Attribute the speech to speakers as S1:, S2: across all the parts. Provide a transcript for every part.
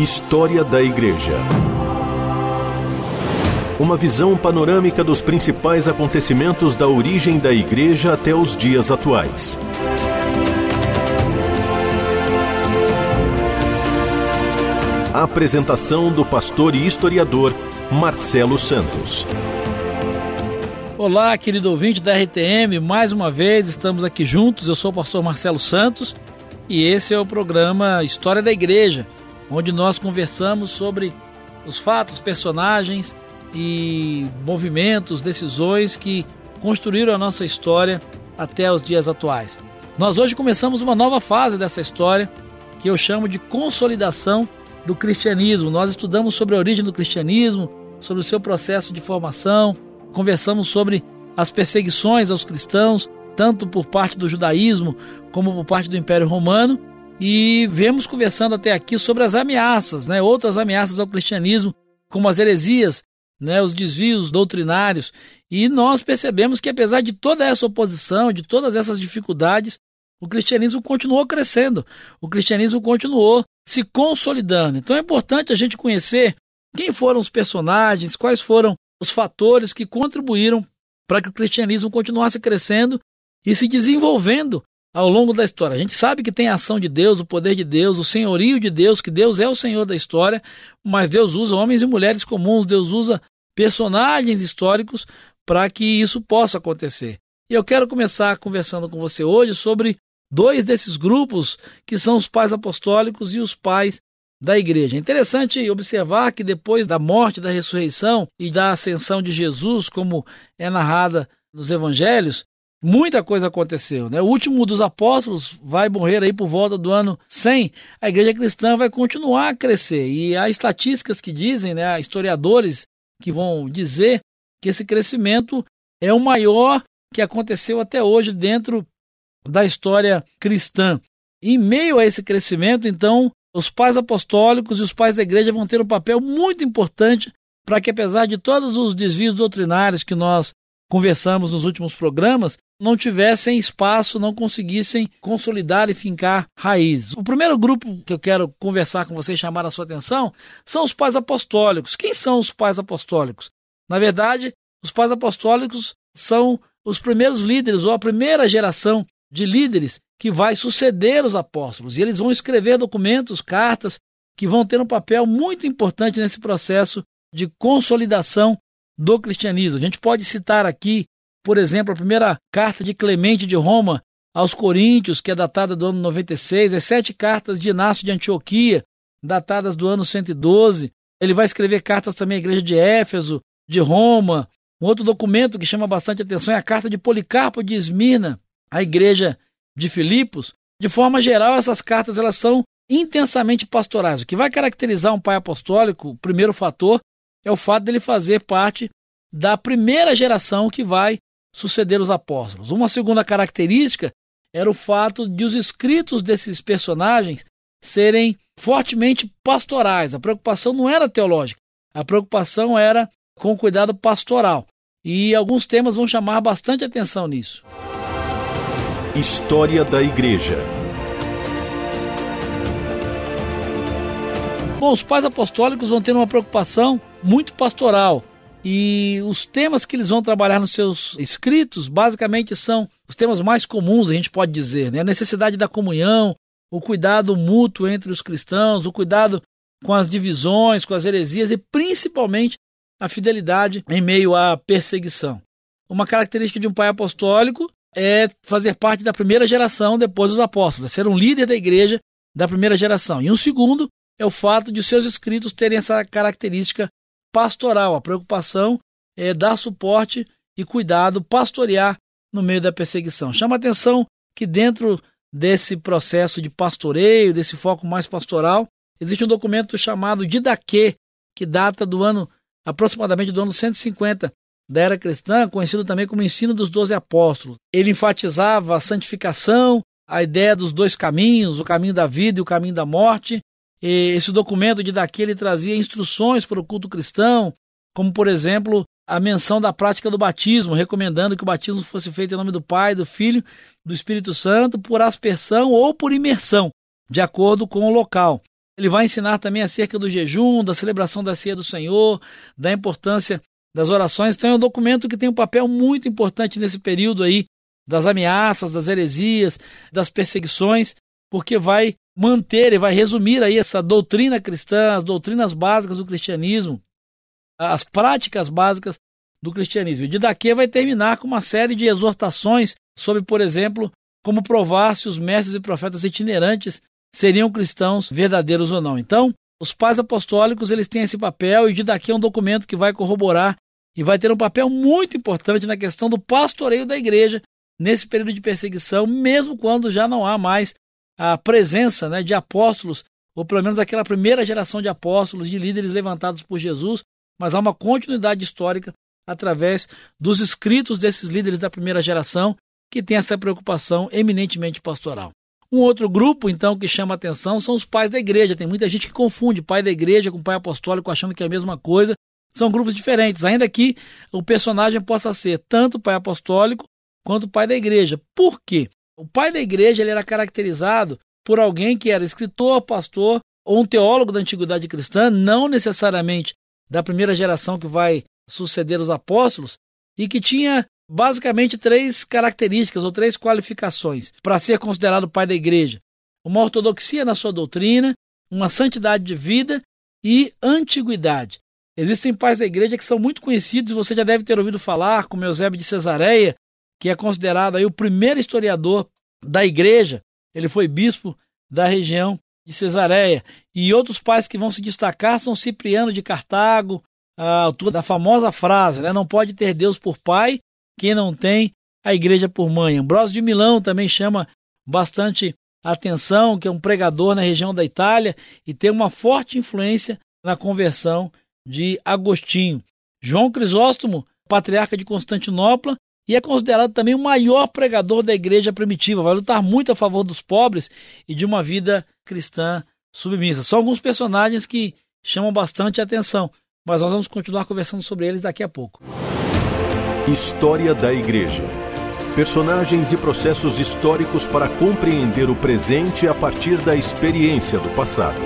S1: História da Igreja. Uma visão panorâmica dos principais acontecimentos da origem da Igreja até os dias atuais. A apresentação do pastor e historiador Marcelo Santos.
S2: Olá, querido ouvinte da RTM, mais uma vez estamos aqui juntos. Eu sou o pastor Marcelo Santos e esse é o programa História da Igreja, onde nós conversamos sobre os fatos, personagens e movimentos, decisões que construíram a nossa história até os dias atuais. Nós hoje começamos uma nova fase dessa história que eu chamo de consolidação do cristianismo. Nós estudamos sobre a origem do cristianismo, sobre o seu processo de formação, conversamos sobre as perseguições aos cristãos, tanto por parte do judaísmo como por parte do Império Romano, e vemos conversando até aqui sobre as ameaças, né, outras ameaças ao cristianismo, como as heresias, né, os desvios doutrinários, e nós percebemos que apesar de toda essa oposição, de todas essas dificuldades, o cristianismo continuou crescendo, o cristianismo continuou se consolidando. Então é importante a gente conhecer quem foram os personagens, quais foram os fatores que contribuíram para que o cristianismo continuasse crescendo e se desenvolvendo ao longo da história. A gente sabe que tem a ação de Deus, o poder de Deus, o senhorio de Deus, que Deus é o Senhor da história, mas Deus usa homens e mulheres comuns, Deus usa personagens históricos para que isso possa acontecer. E eu quero começar conversando com você hoje sobre dois desses grupos que são os pais apostólicos e os pais da igreja. É interessante observar que depois da morte, da ressurreição e da ascensão de Jesus, como é narrada nos evangelhos, muita coisa aconteceu. Né? O último dos apóstolos vai morrer aí por volta do ano 100. A igreja cristã vai continuar a crescer. E há estatísticas que dizem, né, há historiadores que vão dizer que esse crescimento é o maior que aconteceu até hoje dentro da história cristã. Em meio a esse crescimento, então, os pais apostólicos e os pais da igreja vão ter um papel muito importante para que, apesar de todos os desvios doutrinários que nós conversamos nos últimos programas, não tivessem espaço, não conseguissem consolidar e fincar raízes. O primeiro grupo que eu quero conversar com vocês, chamar a sua atenção, são os pais apostólicos. Quem são os pais apostólicos? Na verdade, os pais apostólicos são os primeiros líderes ou a primeira geração de líderes que vai suceder os apóstolos. E eles vão escrever documentos, cartas, que vão ter um papel muito importante nesse processo de consolidação do cristianismo. A gente pode citar aqui, por exemplo, a primeira carta de Clemente de Roma aos Coríntios, que é datada do ano 96, as sete cartas de Inácio de Antioquia, datadas do ano 112. Ele vai escrever cartas também à igreja de Éfeso, de Roma. Um outro documento que chama bastante atenção é a carta de Policarpo de Esmirna, à igreja de Filipos. De forma geral, essas cartas elas são intensamente pastorais. O que vai caracterizar um pai apostólico, o primeiro fator, é o fato dele fazer parte da primeira geração que vai suceder os apóstolos. Uma segunda característica era o fato de os escritos desses personagens serem fortemente pastorais. A preocupação não era teológica, a preocupação era com cuidado pastoral. E alguns temas vão chamar bastante atenção nisso.
S1: História da Igreja.
S2: Bom, os pais apostólicos vão ter uma preocupação muito pastoral. E os temas que eles vão trabalhar nos seus escritos, basicamente, são os temas mais comuns, a gente pode dizer, né? A necessidade da comunhão, o cuidado mútuo entre os cristãos, o cuidado com as divisões, com as heresias e principalmente a fidelidade em meio à perseguição. Uma característica de um pai apostólico é fazer parte da primeira geração depois dos apóstolos, ser um líder da igreja da primeira geração. E um segundo é o fato de seus escritos terem essa característica pastoral, a preocupação é dar suporte e cuidado, pastorear no meio da perseguição. Chama atenção que dentro desse processo de pastoreio, desse foco mais pastoral, existe um documento chamado Didaquê, que data do ano aproximadamente do ano 150 da era cristã, conhecido também como ensino dos doze apóstolos. Ele enfatizava a santificação, a ideia dos dois caminhos, o caminho da vida e o caminho da morte. Esse documento de daqui ele trazia instruções para o culto cristão, como por exemplo a menção da prática do batismo, recomendando que o batismo fosse feito em nome do Pai, do Filho, do Espírito Santo, por aspersão ou por imersão, de acordo com o local. Ele vai ensinar também acerca do jejum, da celebração da ceia do Senhor, da importância das orações. Então é um documento que tem um papel muito importante nesse período aí das ameaças, das heresias, das perseguições, porque vai manter e vai resumir aí essa doutrina cristã, as doutrinas básicas do cristianismo, as práticas básicas do cristianismo. E de daqui vai terminar com uma série de exortações sobre, por exemplo, como provar se os mestres e profetas itinerantes seriam cristãos verdadeiros ou não. Então, os pais apostólicos eles têm esse papel e de daqui é um documento que vai corroborar e vai ter um papel muito importante na questão do pastoreio da igreja nesse período de perseguição, mesmo quando já não há mais a presença né, de apóstolos, ou pelo menos aquela primeira geração de apóstolos, de líderes levantados por Jesus, mas há uma continuidade histórica através dos escritos desses líderes da primeira geração que tem essa preocupação eminentemente pastoral. Um outro grupo, então, que chama atenção são os pais da igreja. Tem muita gente que confunde pai da igreja com pai apostólico, achando que é a mesma coisa. São grupos diferentes, ainda que o personagem possa ser tanto pai apostólico quanto pai da igreja. Por quê? O pai da igreja ele era caracterizado por alguém que era escritor, pastor ou um teólogo da antiguidade cristã, não necessariamente da primeira geração que vai suceder os apóstolos, e que tinha basicamente três características ou três qualificações para ser considerado pai da igreja: uma ortodoxia na sua doutrina, uma santidade de vida e antiguidade. Existem pais da igreja que são muito conhecidos, você já deve ter ouvido falar, como Eusébio de Cesareia, que é considerado aí o primeiro historiador da igreja. Ele foi bispo da região de Cesareia. E outros pais que vão se destacar são Cipriano de Cartago, a altura da famosa frase, né? Não pode ter Deus por pai quem não tem a igreja por mãe. Ambrósio de Milão também chama bastante atenção, que é um pregador na região da Itália e tem uma forte influência na conversão de Agostinho. João Crisóstomo, patriarca de Constantinopla, e é considerado também o maior pregador da igreja primitiva. Vai lutar muito a favor dos pobres e de uma vida cristã submissa. São alguns personagens que chamam bastante atenção, mas nós vamos continuar conversando sobre eles daqui a pouco.
S1: História da Igreja. Personagens e processos históricos para compreender o presente a partir da experiência do passado.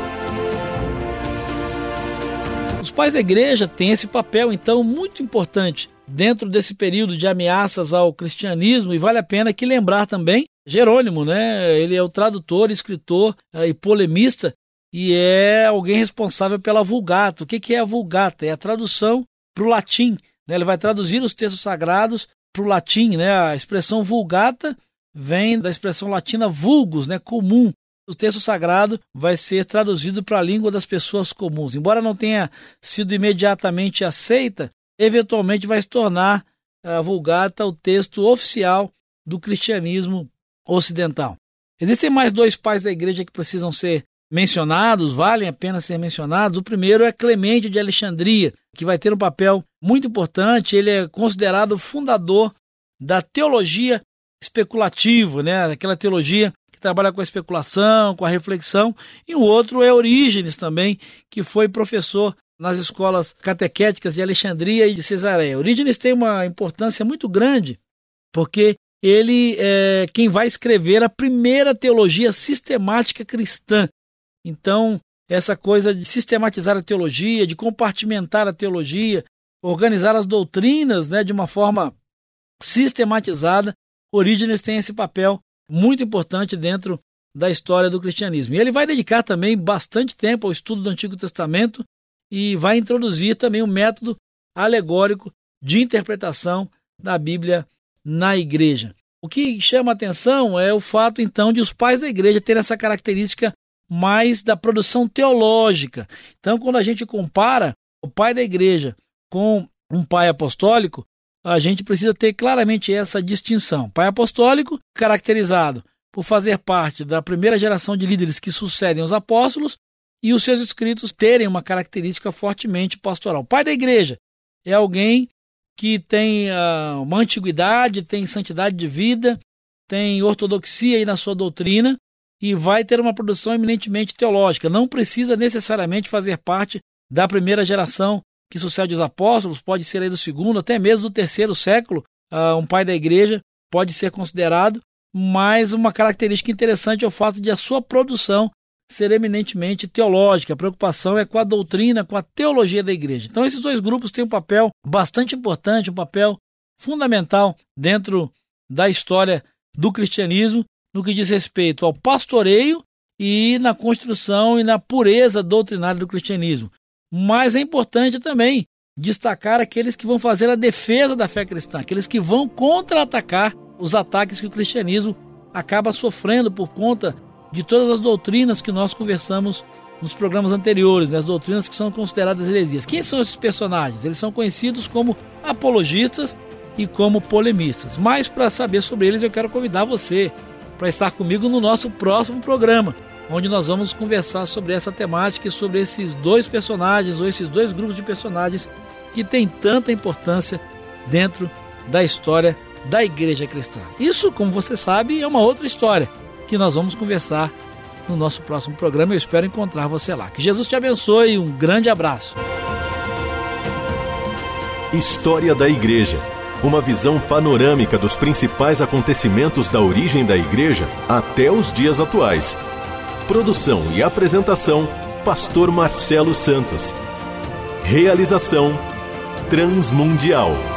S2: Pais da igreja têm esse papel, então, muito importante dentro desse período de ameaças ao cristianismo, e vale a pena que lembrar também Jerônimo, né? Ele é o tradutor, escritor eh, e polemista e é alguém responsável pela Vulgata. O que é a Vulgata? É a tradução para o latim. Né? Ele vai traduzir os textos sagrados para o latim. Né? A expressão Vulgata vem da expressão latina vulgus, né? comum. O texto sagrado vai ser traduzido para a língua das pessoas comuns. Embora não tenha sido imediatamente aceita, eventualmente vai se tornar a Vulgata o texto oficial do cristianismo ocidental. Existem mais dois pais da igreja que precisam ser mencionados, valem a pena ser mencionados. O primeiro é Clemente de Alexandria, que vai ter um papel muito importante. Ele é considerado fundador da teologia especulativa, né? aquela teologia trabalha com a especulação, com a reflexão. E o outro é Orígenes também, que foi professor nas escolas catequéticas de Alexandria e de Cesareia. Orígenes tem uma importância muito grande, porque ele é quem vai escrever a primeira teologia sistemática cristã. Então, essa coisa de sistematizar a teologia, de compartimentar a teologia, organizar as doutrinas né, de uma forma sistematizada, Orígenes tem esse papel muito importante dentro da história do cristianismo. E ele vai dedicar também bastante tempo ao estudo do Antigo Testamento e vai introduzir também o um método alegórico de interpretação da Bíblia na igreja. O que chama atenção é o fato, então, de os pais da igreja terem essa característica mais da produção teológica. Então, quando a gente compara o pai da igreja com um pai apostólico, a gente precisa ter claramente essa distinção. Pai apostólico, caracterizado por fazer parte da primeira geração de líderes que sucedem os apóstolos, e os seus escritos terem uma característica fortemente pastoral. Pai da igreja é alguém que tem uh, uma antiguidade, tem santidade de vida, tem ortodoxia aí na sua doutrina e vai ter uma produção eminentemente teológica. Não precisa necessariamente fazer parte da primeira geração que sucede os apóstolos, pode ser aí do segundo, até mesmo do terceiro século. Uh, um pai da igreja pode ser considerado, mas uma característica interessante é o fato de a sua produção ser eminentemente teológica, a preocupação é com a doutrina, com a teologia da igreja. Então, esses dois grupos têm um papel bastante importante, um papel fundamental dentro da história do cristianismo no que diz respeito ao pastoreio e na construção e na pureza doutrinária do cristianismo. Mas é importante também destacar aqueles que vão fazer a defesa da fé cristã, aqueles que vão contra-atacar os ataques que o cristianismo acaba sofrendo por conta de todas as doutrinas que nós conversamos nos programas anteriores, né, as doutrinas que são consideradas heresias. Quem são esses personagens? Eles são conhecidos como apologistas e como polemistas. Mas para saber sobre eles, eu quero convidar você para estar comigo no nosso próximo programa, onde nós vamos conversar sobre essa temática e sobre esses dois personagens ou esses dois grupos de personagens que têm tanta importância dentro da história da igreja cristã. Isso, como você sabe, é uma outra história que nós vamos conversar no nosso próximo programa. Eu espero encontrar você lá. Que Jesus te abençoe e um grande abraço.
S1: História da Igreja. Uma visão panorâmica dos principais acontecimentos da origem da Igreja até os dias atuais. Produção e apresentação: Pastor Marcelo Santos. Realização: Transmundial.